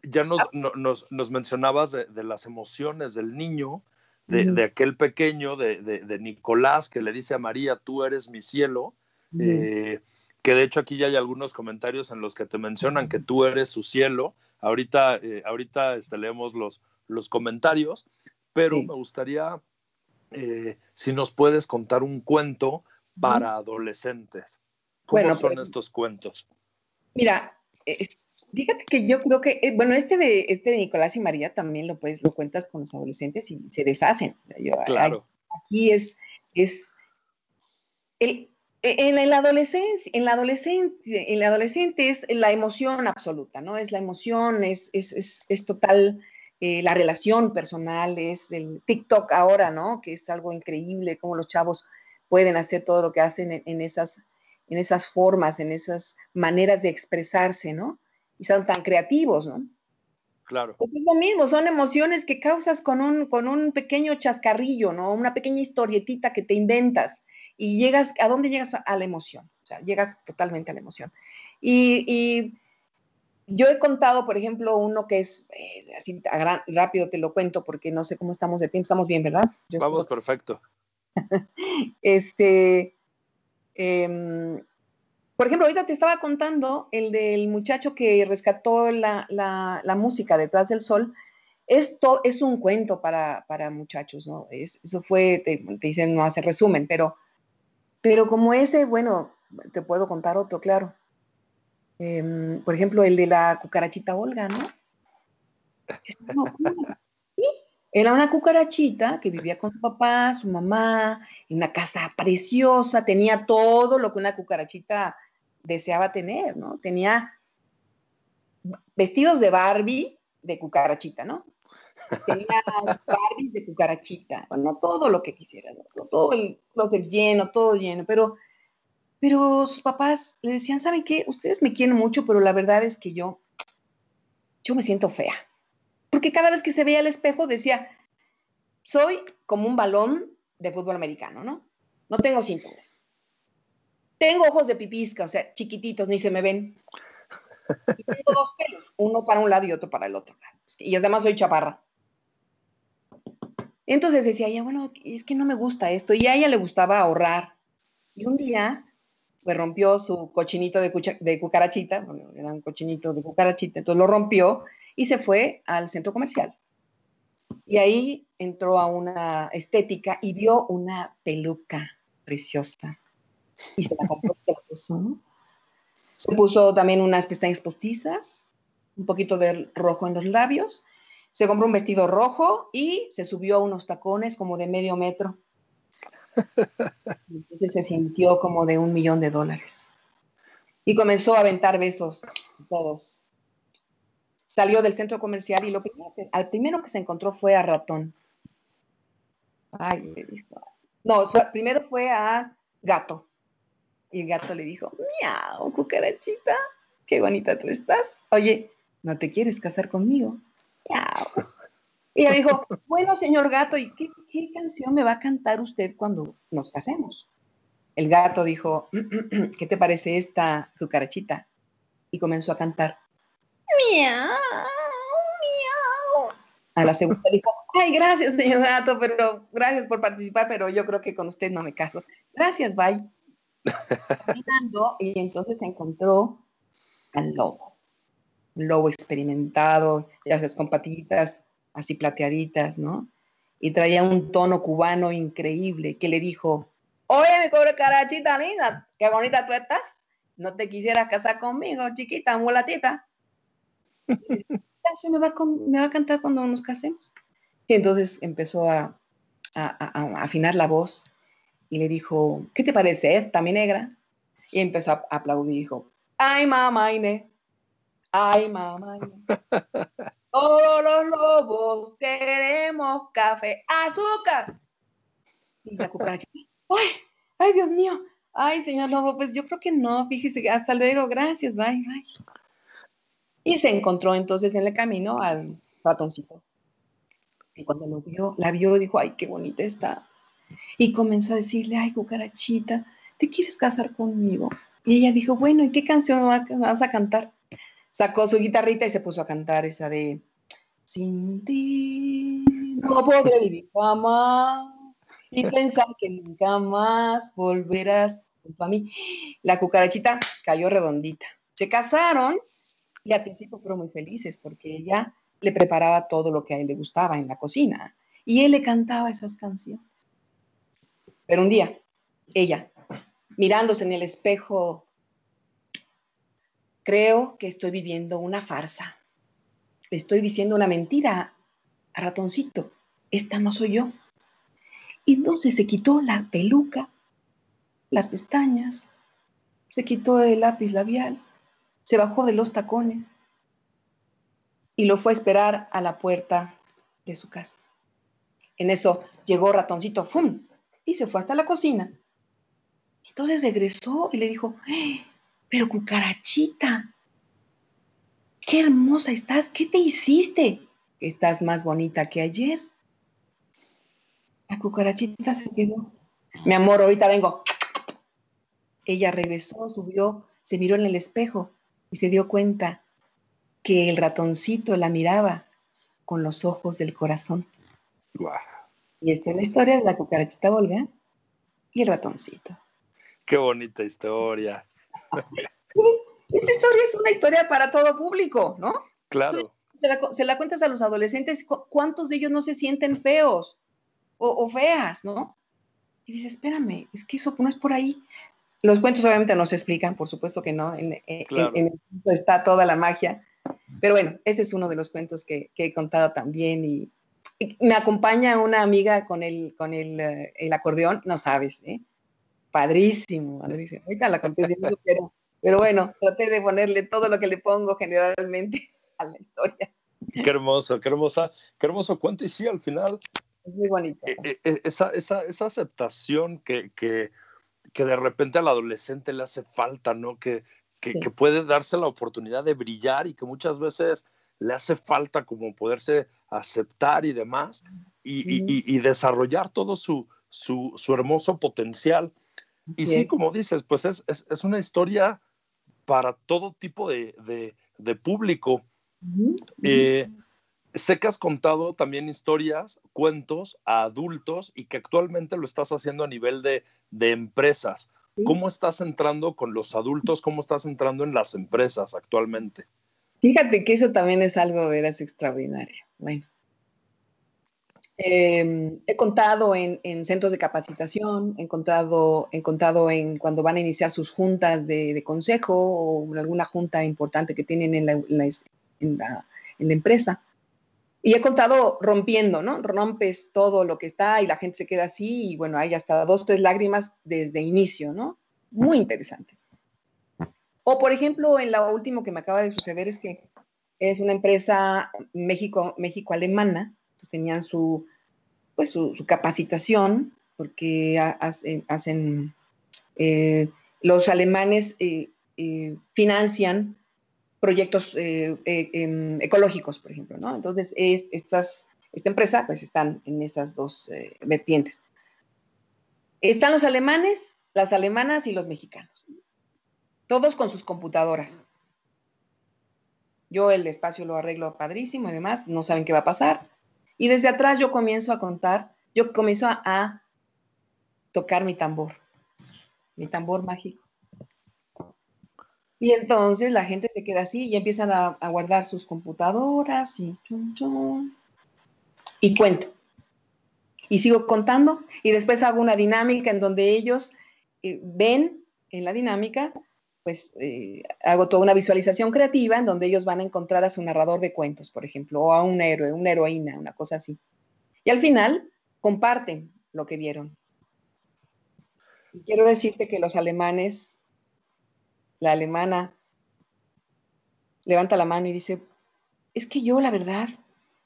Ya nos, ah. nos, nos mencionabas de, de, las emociones del niño, de, de aquel pequeño, de, Nicolás, que le dice a María, tú eres mi cielo. Eh, que de hecho aquí ya hay algunos comentarios en los que te mencionan que tú eres su cielo. Ahorita, eh, ahorita este, leemos los, los comentarios, pero me gustaría eh, si nos puedes contar un cuento para adolescentes. ¿Cómo son pues, estos cuentos? Mira, fíjate que yo creo que, eh, bueno, este de, este de Nicolás y María también lo puedes, lo cuentas con los adolescentes y se deshacen. claro. Aquí es, es el, en, la adolescencia, en la adolescente, en la adolescente es la emoción absoluta, ¿no? Es la emoción, es, es, es, es total eh, la relación personal, es el TikTok ahora, ¿no? Que es algo increíble, cómo los chavos pueden hacer todo lo que hacen en, esas, en esas formas, en esas maneras de expresarse, ¿no? Y son tan creativos, ¿no? Claro. Pues es lo mismo, son emociones que causas con un, con un pequeño chascarrillo, ¿no? Una pequeña historietita que te inventas y llegas, ¿a dónde llegas? A la emoción, o sea, llegas totalmente a la emoción. y yo he contado, por ejemplo, uno que es, eh, así rápido te lo cuento porque no sé cómo estamos de tiempo, estamos bien, ¿verdad? Vamos, perfecto. este, em, por ejemplo, ahorita te estaba contando el del muchacho que rescató la, música detrás del sol. Esto es un cuento para, muchachos, ¿no? eso fue, te, dicen, no hace resumen, pero, pero como ese, bueno, te puedo contar otro, claro. Em, por ejemplo, el de la cucarachita Olga, ¿no? Era una cucarachita que vivía con su papá, su mamá, en una casa preciosa, tenía todo lo que una cucarachita deseaba tener, ¿no? Tenía vestidos de Barbie de cucarachita, ¿no? Tenía Barbie de cucarachita, bueno, todo lo que quisiera, todo el closet lleno, todo lleno, pero, pero sus papás le decían, ¿saben qué? Ustedes me quieren mucho, pero la verdad es que yo, yo me siento fea porque cada vez que se veía al espejo decía, soy como un balón de fútbol americano, ¿no? No tengo cintura. Tengo ojos de pipisca, o sea, chiquititos, ni se me ven. Y tengo dos pelos, uno para un lado y otro para el otro. Y además soy chaparra. Entonces decía ella, bueno, es que no me gusta esto. Y a ella le gustaba ahorrar. Y un día, pues rompió su cochinito de, de cucarachita, bueno, era un cochinito de cucarachita, entonces lo rompió y se fue al centro comercial. Y ahí entró a una estética y vio una peluca preciosa. Y se la compró, se la puso. Se puso también unas pestañas postizas, un poquito de rojo en los labios. Se compró un vestido rojo y se subió a unos tacones como de medio metro. Entonces se sintió como de un millón de dólares. Y comenzó a aventar besos todos salió del centro comercial y lo primero al primero que se encontró fue a ratón. Ay, le dijo. No, primero fue a gato. Y el gato le dijo, miau, cucarachita, qué bonita tú estás. Oye, ¿no te quieres casar conmigo? Miau. Y le dijo, bueno, señor gato, ¿y qué, qué canción me va a cantar usted cuando nos casemos? El gato dijo, ¿qué te parece esta cucarachita? Y comenzó a cantar. Miau, miau. A la segunda dijo, ay, gracias, señor gato, pero gracias por participar, pero yo creo que con usted no me caso. Gracias, bye. Y entonces encontró al lobo. lobo experimentado, ya sabes, con patitas así plateaditas, ¿no? Y traía un tono cubano increíble que le dijo, oye, mi pobre carachita linda, qué bonita tú estás. No te quisieras casar conmigo, chiquita, mulatita me va, me va a cantar cuando nos casemos. Y entonces empezó a, afinar la voz y le dijo, ¿qué te parece esta, mi negra? Y empezó a aplaudir y dijo, ay, mamá Ine, ay, mamá Todos los lobos queremos café, azúcar. Y la cucaracha, ay, ay, Dios mío, ay, señor lobo, pues yo creo que no, fíjese, hasta luego, gracias, bye, bye. Y se encontró entonces en el camino al ratoncito. Y cuando lo vio, la vio, dijo, ay, qué bonita está. Y comenzó a decirle, ay, cucarachita, ¿te quieres casar conmigo? Y ella dijo, bueno, ¿y qué canción vas a cantar? Sacó su guitarrita y se puso a cantar esa de, sin ti no podré vivir jamás y pensar que nunca más volverás junto a mí. La cucarachita cayó redondita. Se casaron y al principio fueron muy felices porque ella le preparaba todo lo que a él le gustaba en la cocina y él le cantaba esas canciones. Pero un día, ella, mirándose en el espejo, creo que estoy viviendo una farsa. estoy diciendo una mentira a ratoncito. Esta no soy yo. Y entonces se quitó la peluca, las pestañas, se quitó el lápiz labial se bajó de los tacones y lo fue a esperar a la puerta de su casa. En eso llegó ratoncito, ¡fum! Y se fue hasta la cocina. Entonces regresó y le dijo, ¡Eh, pero cucarachita, qué hermosa estás, ¿qué te hiciste? Estás más bonita que ayer. La cucarachita se quedó. Mi amor, ahorita vengo. Ella regresó, subió, se miró en el espejo y se dio cuenta que el ratoncito la miraba con los ojos del corazón. Y esta es la historia de la cucarachita Volga y el ratoncito. Qué bonita historia. Esta historia es una historia para todo público, ¿no? Claro. se, la, cuentas a los adolescentes, ¿cuántos de ellos no se sienten feos o, o feas, no? Y dices, espérame, es que eso no es por ahí. Los cuentos obviamente no se explican, por supuesto que no, en, el cuento está toda la magia, pero bueno, ese es uno de los cuentos que, he contado también y, me acompaña una amiga con el, con el, eh, el acordeón, no sabes, ¿eh? Padrísimo, padrísimo. Ahorita la conté pero, pero bueno, traté de ponerle todo lo que le pongo generalmente a la historia. Qué hermoso, qué hermosa, qué hermoso cuento. Y sí, al final. Es muy bonito. Eh, esa, esa, esa aceptación que, que, que de repente al adolescente le hace falta, ¿no? Que, que, puede darse la oportunidad de brillar y que muchas veces le hace falta como poderse aceptar y demás y, y, desarrollar todo su, su, su, hermoso potencial. Y sí, como dices, pues es, es, es, una historia para todo tipo de, de, de público. Eh, sé que has contado también historias, cuentos a adultos y que actualmente lo estás haciendo a nivel de, empresas. ¿Cómo estás entrando con los adultos? ¿Cómo estás entrando en las empresas actualmente? Fíjate que eso también es algo, veras, extraordinario. Bueno, em, he contado en, centros de capacitación, he contado, he contado en cuando van a iniciar sus juntas de, consejo o alguna junta importante que tienen en la empresa. Y he contado rompiendo, ¿no? Rompes todo lo que está y la gente se queda así y bueno, hay hasta dos, tres lágrimas desde inicio, ¿no? Muy interesante. O por ejemplo, en lo último que me acaba de suceder es que es una empresa México, México alemana, tenían su, pues su, capacitación porque hacen, eh, los alemanes eh, eh, financian proyectos eh, eh, em, ecológicos, por ejemplo, ¿no? Entonces, es, estas, esta empresa, pues están en esas dos eh, vertientes. Están los alemanes, las alemanas y los mexicanos, todos con sus computadoras. Yo el espacio lo arreglo padrísimo y demás, no saben qué va a pasar. Y desde atrás yo comienzo a contar, yo comienzo a tocar mi tambor, mi tambor mágico. Y entonces la gente se queda así y empiezan a, guardar sus computadoras y, y cuento. Y sigo contando y después hago una dinámica en donde ellos eh, ven en la dinámica, pues eh, hago toda una visualización creativa en donde ellos van a encontrar a su narrador de cuentos, por ejemplo, o a un héroe, una heroína, una cosa así. Y al final comparten lo que vieron. Y quiero decirte que los alemanes la alemana levanta la mano y dice, es que yo, la verdad,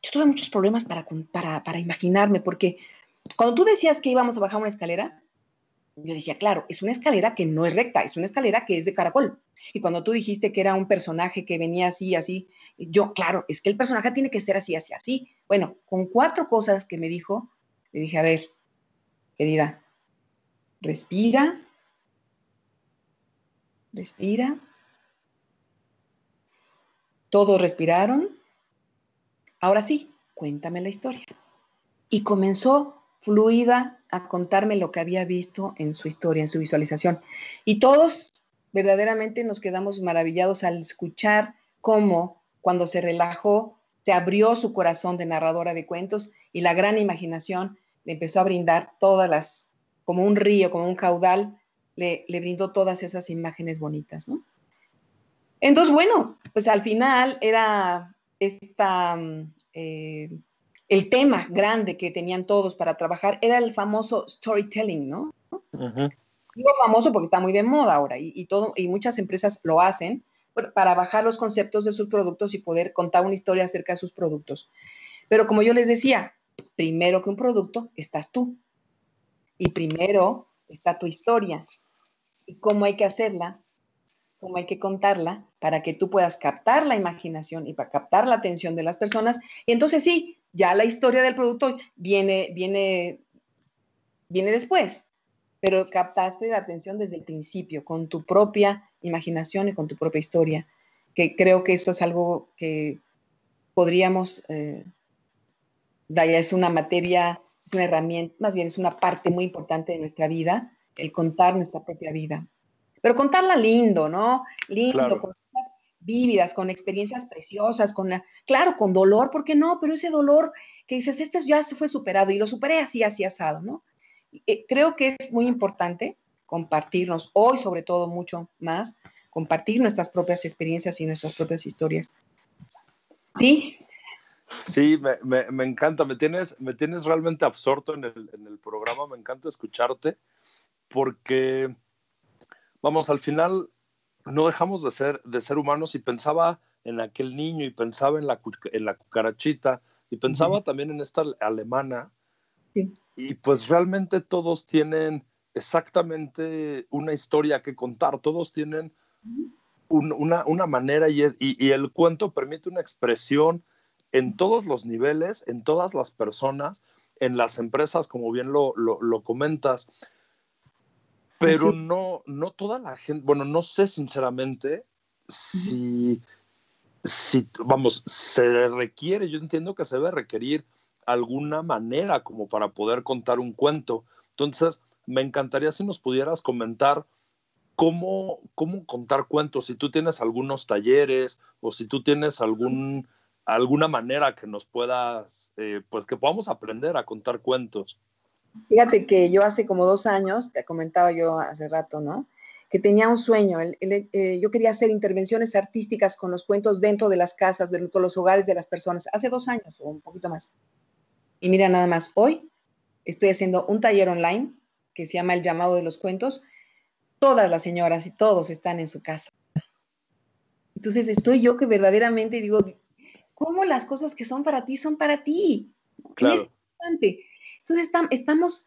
yo tuve muchos problemas para, para, imaginarme, porque cuando tú decías que íbamos a bajar una escalera, yo decía, claro, es una escalera que no es recta, es una escalera que es de caracol. Y cuando tú dijiste que era un personaje que venía así, así, yo, claro, es que el personaje tiene que ser así, así, así. Bueno, con cuatro cosas que me dijo, le dije, a ver, querida, respira, Respira. Todos respiraron. Ahora sí, cuéntame la historia. Y comenzó fluida a contarme lo que había visto en su historia, en su visualización. Y todos verdaderamente nos quedamos maravillados al escuchar cómo cuando se relajó, se abrió su corazón de narradora de cuentos y la gran imaginación le empezó a brindar todas las, como un río, como un caudal le, brindó todas esas imágenes bonitas, ¿no? Entonces, bueno, pues al final era esta, mm, eh, el tema grande que tenían todos para trabajar era el famoso storytelling, ¿no? Digo famoso porque está muy de moda ahora y, todo, y muchas empresas lo hacen para bajar los conceptos de sus productos y poder contar una historia acerca de sus productos. Pero como yo les decía, primero que un producto estás tú y primero está tu historia y cómo hay que hacerla, cómo hay que contarla para que tú puedas captar la imaginación y para captar la atención de las personas. Y entonces sí, ya la historia del producto viene, viene, viene después, pero captaste la atención desde el principio, con tu propia imaginación y con tu propia historia, que creo que esto es algo que podríamos, eh, es una materia, es una herramienta, más bien es una parte muy importante de nuestra vida el contar nuestra propia vida. Pero contarla lindo, ¿no? Lindo, con vívidas, con experiencias preciosas, con, claro, con dolor, ¿por qué no? Pero ese dolor que dices, este ya se fue superado y lo superé así, así asado, ¿no? Eh, creo que es muy importante compartirnos, hoy sobre todo mucho más, compartir nuestras propias experiencias y nuestras propias historias. ¿Sí? Sí, me, encanta, me tienes, me tienes realmente absorto en el, en el programa, me encanta escucharte, porque, vamos, al final no dejamos de ser, de ser humanos y pensaba en aquel niño y pensaba en la, en la cucarachita y pensaba también en esta alemana. Y pues realmente todos tienen exactamente una historia que contar, todos tienen una, una, manera y, y, el cuento permite una expresión en todos los niveles, en todas las personas, en las empresas, como bien lo, lo, lo comentas. Pero no, no toda la gente, bueno, no sé sinceramente si, si, vamos, se requiere, yo entiendo que se debe requerir alguna manera como para poder contar un cuento. Entonces, me encantaría si nos pudieras comentar cómo, cómo contar cuentos, si tú tienes algunos talleres o si tú tienes algún, alguna manera que nos puedas, eh, pues que podamos aprender a contar cuentos. Fíjate que yo hace como dos años, te comentaba yo hace rato, ¿no? Que tenía un sueño. Eh, yo quería hacer intervenciones artísticas con los cuentos dentro de las casas, dentro de los hogares de las personas. Hace dos años o un poquito más. Y mira, nada más, hoy estoy haciendo un taller online que se llama El llamado de los cuentos. Todas las señoras y todos están en su casa. Entonces estoy yo que verdaderamente digo, ¿cómo las cosas que son para ti son para ti? Claro. Es importante entonces estamos,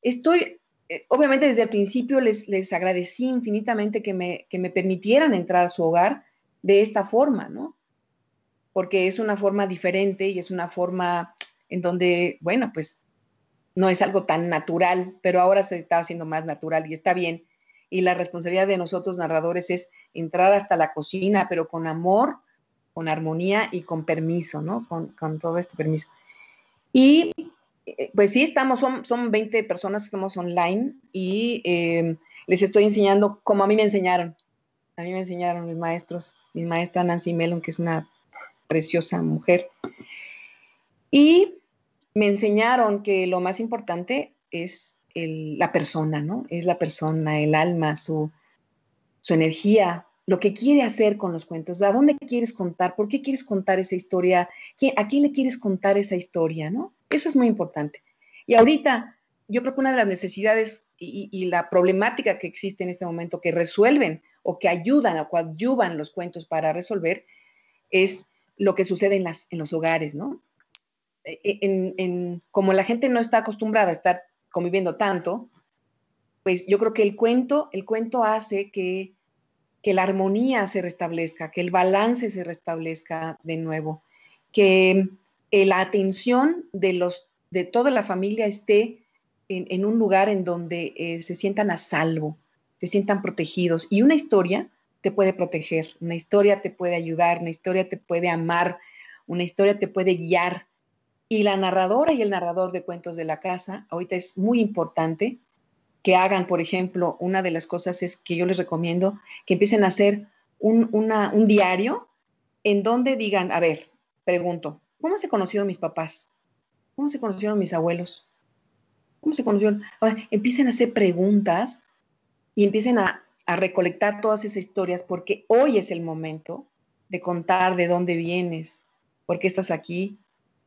estoy, eh, obviamente desde el principio les, les agradecí infinitamente que me, que me permitieran entrar a su hogar de esta forma, ¿no? Porque es una forma diferente y es una forma en donde, bueno, pues no es algo tan natural, pero ahora se está haciendo más natural y está bien. Y la responsabilidad de nosotros narradores es entrar hasta la cocina, pero con amor, con armonía y con permiso, ¿no? Con, con todo este permiso. Y pues sí, estamos, son, son 20 personas que estamos online y eh, les estoy enseñando como a mí me enseñaron. A mí me enseñaron mis maestros, mi maestra Nancy Mellon, que es una preciosa mujer. Y me enseñaron que lo más importante es la persona, ¿no? Es la persona, el alma, su, su energía, lo que quiere hacer con los cuentos, a dónde quieres contar, por qué quieres contar esa historia, a quién le quieres contar esa historia, ¿no? Eso es muy importante. Y ahorita, yo creo que una de las necesidades y, la problemática que existe en este momento que resuelven o que ayudan o coadyuvan los cuentos para resolver es lo que sucede en, las, en los hogares, ¿no? E, e, en, como la gente no está acostumbrada a estar conviviendo tanto, pues yo creo que el cuento, el cuento hace que, que la armonía se restablezca, que el balance se restablezca de nuevo, que eh, la atención de, los, de toda la familia esté en, un lugar en donde eh, se sientan a salvo, se sientan protegidos. Y una historia te puede proteger, una historia te puede ayudar, una historia te puede amar, una historia te puede guiar. Y la narradora y el narrador de cuentos de la casa, ahorita es muy importante que hagan, por ejemplo, una de las cosas es que yo les recomiendo que empiecen a hacer un, un diario en donde digan, a ver, pregunto, ¿Cómo se conocieron mis papás? ¿Cómo se conocieron mis abuelos? ¿Cómo se conocieron? empiecen a hacer preguntas y empiecen a, recolectar todas esas historias porque hoy es el momento de contar de dónde vienes, por qué estás aquí,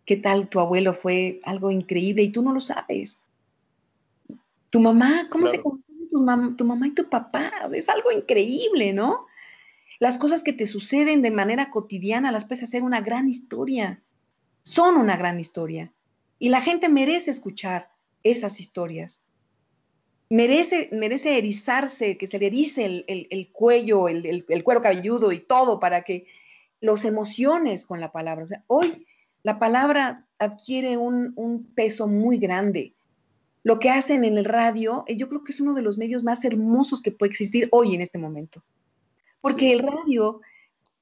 qué tal tu abuelo fue algo increíble y tú no lo sabes. Tu mamá, ¿cómo se conocieron tu, tu mamá y tu papá? es algo increíble, ¿no? Las cosas que te suceden de manera cotidiana las puedes hacer una gran historia son una gran historia y la gente merece escuchar esas historias. Merece, merece erizarse, que se le erice el, cuello, el, cuero cabelludo y todo para que los emociones con la palabra. O sea, hoy la palabra adquiere un, un peso muy grande. Lo que hacen en el radio, eh, yo creo que es uno de los medios más hermosos que puede existir hoy en este momento. Porque el radio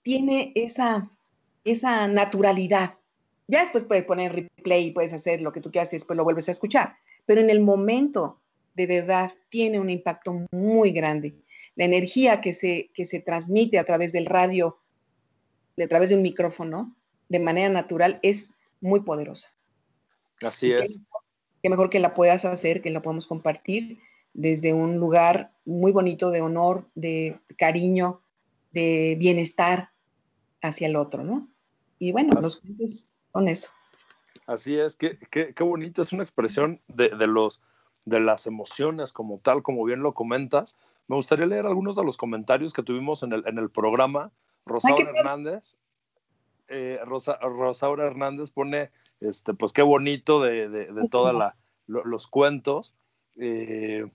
tiene esa, esa naturalidad ya después puedes poner replay y puedes hacer lo que tú quieras y después lo vuelves a escuchar. Pero en el momento, de verdad, tiene un impacto muy grande. La energía que se, que se transmite a través del radio, a través de un micrófono, de manera natural, es muy poderosa. Así es. Que, mejor que la puedas hacer, que la podamos compartir desde un lugar muy bonito de honor, de cariño, de bienestar hacia el otro, ¿no? Y bueno, los cuentos son eso. Así es, qué, qué, qué bonito, es una expresión de, de, los, de las emociones como tal, como bien lo comentas. Me gustaría leer algunos de los comentarios que tuvimos en el, en el programa. Rosaura Hernández, eh, Rosa, Rosaura Hernández pone, este, pues qué bonito de, de, de todos los cuentos. Eh,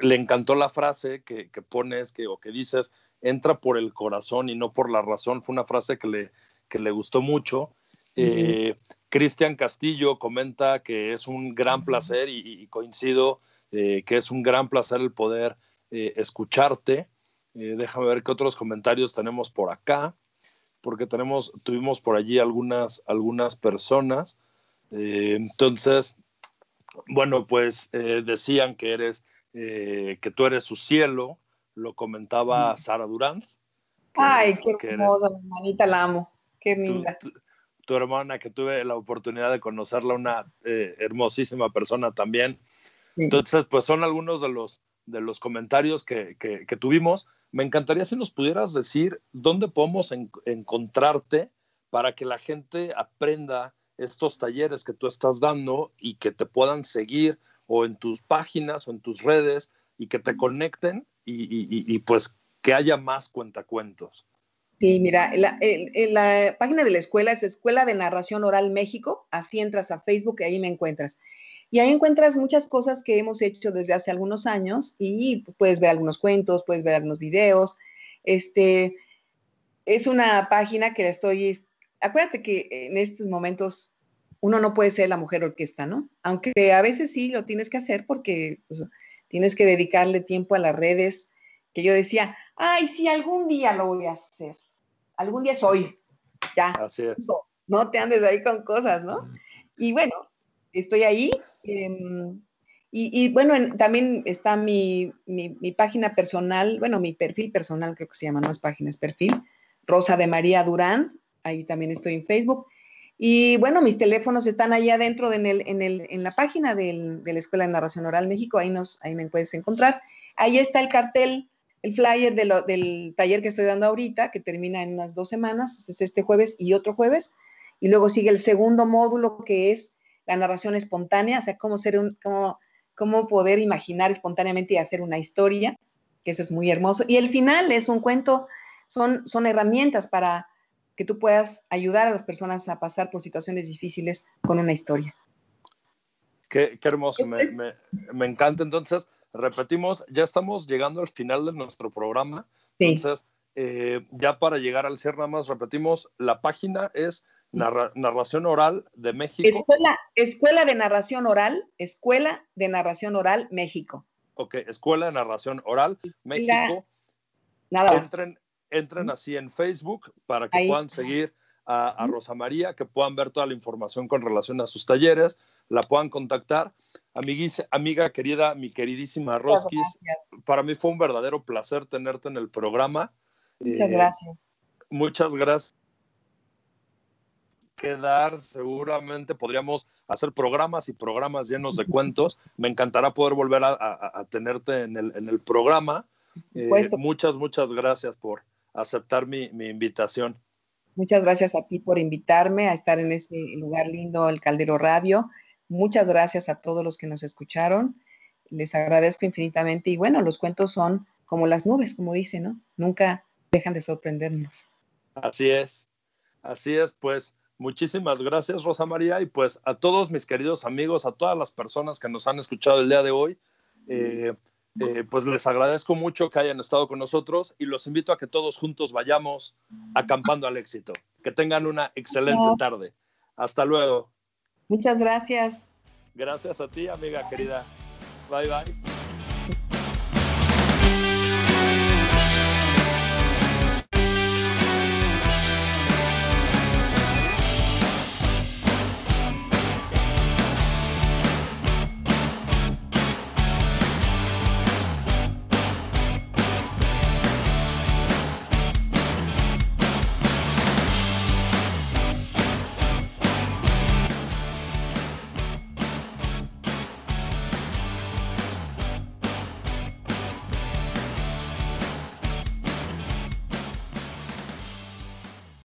le encantó la frase que, que, pones que, o que dices, entra por el corazón y no por la razón. Fue una frase que le, que le gustó mucho. Eh, Cristian Castillo comenta que es un gran placer y, y coincido eh, que es un gran placer el poder escucharte. Déjame ver qué otros comentarios tenemos por acá, porque tenemos, tuvimos por allí algunas, algunas personas. Eh, entonces, bueno, pues decían que eres, que tú eres su cielo, lo comentaba Sara Durán. Ay, qué hermosa, mi hermanita, la amo. Qué linda. Tu, tu, hermana, que tuve la oportunidad de conocerla, una eh, hermosísima persona también. Sí. Entonces, pues son algunos de los, de los comentarios que, que, que, tuvimos. Me encantaría si nos pudieras decir dónde podemos en, encontrarte para que la gente aprenda estos talleres que tú estás dando y que te puedan seguir o en tus páginas o en tus redes y que te conecten y, y, y pues que haya más cuentacuentos. Sí, mira, la, la, página de la escuela es Escuela de Narración Oral México, así entras a Facebook y ahí me encuentras. Y ahí encuentras muchas cosas que hemos hecho desde hace algunos años y puedes ver algunos cuentos, puedes ver algunos videos. Este, es una página que estoy, acuérdate que en estos momentos uno no puede ser la mujer orquesta, ¿no? Aunque a veces sí lo tienes que hacer porque pues, tienes que dedicarle tiempo a las redes, que yo decía, ay, sí, algún día lo voy a hacer, algún día soy, ya. Así es. No, no te andes ahí con cosas, ¿no? Y bueno, estoy ahí. Eh, y, y, bueno, en, también está mi, mi, página personal, bueno, mi perfil personal creo que se llama, no es página, es perfil, Rosa de María Durán, ahí también estoy en Facebook. Y bueno, mis teléfonos están ahí adentro de en, el, en, el, en la página del, de la Escuela de Narración Oral México, ahí, nos, ahí me puedes encontrar. Ahí está el cartel el flyer de lo, del taller que estoy dando ahorita, que termina en unas dos semanas, es este jueves y otro jueves, y luego sigue el segundo módulo que es la narración espontánea, o sea, cómo, ser un, cómo, cómo poder imaginar espontáneamente y hacer una historia, que eso es muy hermoso. Y el final es un cuento, son, son herramientas para que tú puedas ayudar a las personas a pasar por situaciones difíciles con una historia. Qué, qué hermoso, me, me, me, encanta. Entonces, repetimos, ya estamos llegando al final de nuestro programa. Sí. Entonces, eh, ya para llegar al cierre, nada más repetimos, la página es narra Narración Oral de México. Escuela, Escuela de Narración Oral, Escuela de Narración Oral México. Ok, Escuela de Narración Oral México. Nada entren, entren así en Facebook para que Ahí. puedan seguir a, a, Rosa María, que puedan ver toda la información con relación a sus talleres, la puedan contactar. Amiguis, amiga querida, mi queridísima Roskis, para mí fue un verdadero placer tenerte en el programa. Muchas eh, gracias. Muchas gracias. Quedar, seguramente podríamos hacer programas y programas llenos de cuentos. Me encantará poder volver a, a, a tenerte en el, en el programa. Eh, muchas, muchas gracias por aceptar mi, mi invitación. Muchas gracias a ti por invitarme a estar en este lugar lindo, el Caldero Radio. Muchas gracias a todos los que nos escucharon. Les agradezco infinitamente. Y bueno, los cuentos son como las nubes, como dice, ¿no? Nunca dejan de sorprendernos. Así es. Así es, pues muchísimas gracias, Rosa María. Y pues a todos mis queridos amigos, a todas las personas que nos han escuchado el día de hoy. Eh, eh, pues les agradezco mucho que hayan estado con nosotros y los invito a que todos juntos vayamos acampando al éxito. Que tengan una excelente tarde. Hasta luego. Muchas gracias. Gracias a ti, amiga querida. Bye bye.